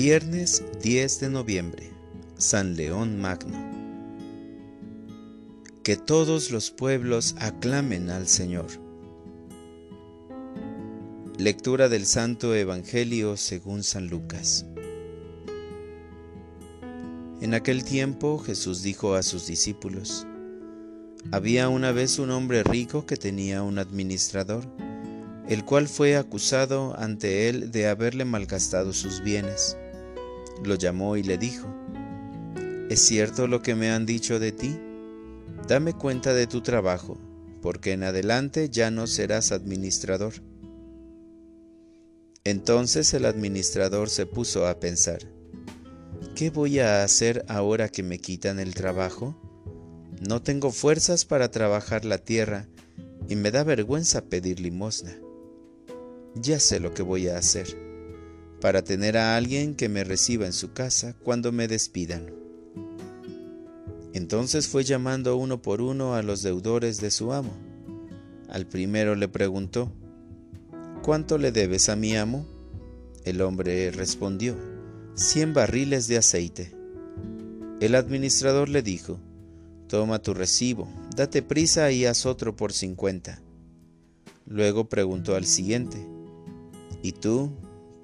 Viernes 10 de noviembre, San León Magno. Que todos los pueblos aclamen al Señor. Lectura del Santo Evangelio según San Lucas. En aquel tiempo Jesús dijo a sus discípulos, Había una vez un hombre rico que tenía un administrador el cual fue acusado ante él de haberle malgastado sus bienes. Lo llamó y le dijo, ¿Es cierto lo que me han dicho de ti? Dame cuenta de tu trabajo, porque en adelante ya no serás administrador. Entonces el administrador se puso a pensar, ¿qué voy a hacer ahora que me quitan el trabajo? No tengo fuerzas para trabajar la tierra y me da vergüenza pedir limosna ya sé lo que voy a hacer, para tener a alguien que me reciba en su casa cuando me despidan. Entonces fue llamando uno por uno a los deudores de su amo. Al primero le preguntó, ¿Cuánto le debes a mi amo? El hombre respondió, cien barriles de aceite. El administrador le dijo, Toma tu recibo, date prisa y haz otro por cincuenta. Luego preguntó al siguiente, ¿Y tú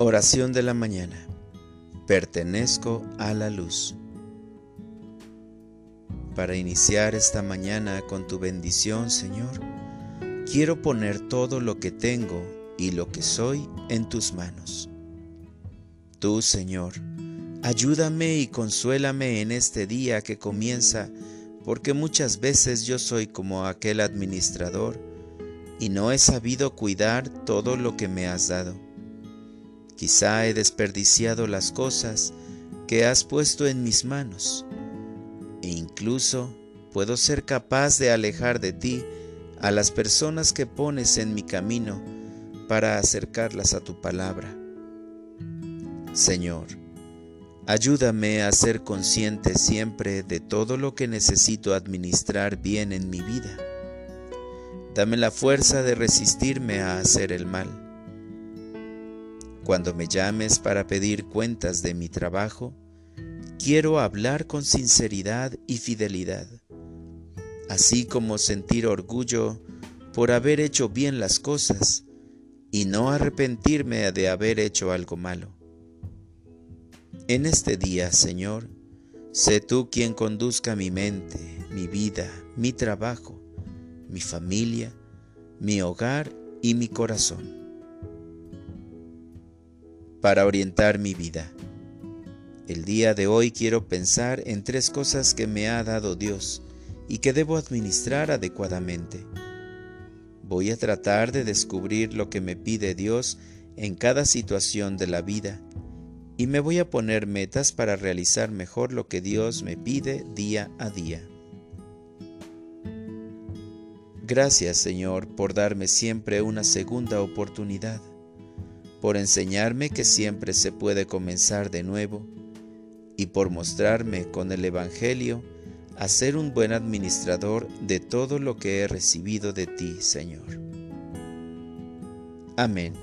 Oración de la mañana. Pertenezco a la luz. Para iniciar esta mañana con tu bendición, Señor, quiero poner todo lo que tengo y lo que soy en tus manos. Tú, Señor, ayúdame y consuélame en este día que comienza, porque muchas veces yo soy como aquel administrador y no he sabido cuidar todo lo que me has dado. Quizá he desperdiciado las cosas que has puesto en mis manos e incluso puedo ser capaz de alejar de ti a las personas que pones en mi camino para acercarlas a tu palabra. Señor, ayúdame a ser consciente siempre de todo lo que necesito administrar bien en mi vida. Dame la fuerza de resistirme a hacer el mal cuando me llames para pedir cuentas de mi trabajo, quiero hablar con sinceridad y fidelidad, así como sentir orgullo por haber hecho bien las cosas y no arrepentirme de haber hecho algo malo. En este día, Señor, sé tú quien conduzca mi mente, mi vida, mi trabajo, mi familia, mi hogar y mi corazón para orientar mi vida. El día de hoy quiero pensar en tres cosas que me ha dado Dios y que debo administrar adecuadamente. Voy a tratar de descubrir lo que me pide Dios en cada situación de la vida y me voy a poner metas para realizar mejor lo que Dios me pide día a día. Gracias Señor por darme siempre una segunda oportunidad por enseñarme que siempre se puede comenzar de nuevo y por mostrarme con el Evangelio a ser un buen administrador de todo lo que he recibido de ti, Señor. Amén.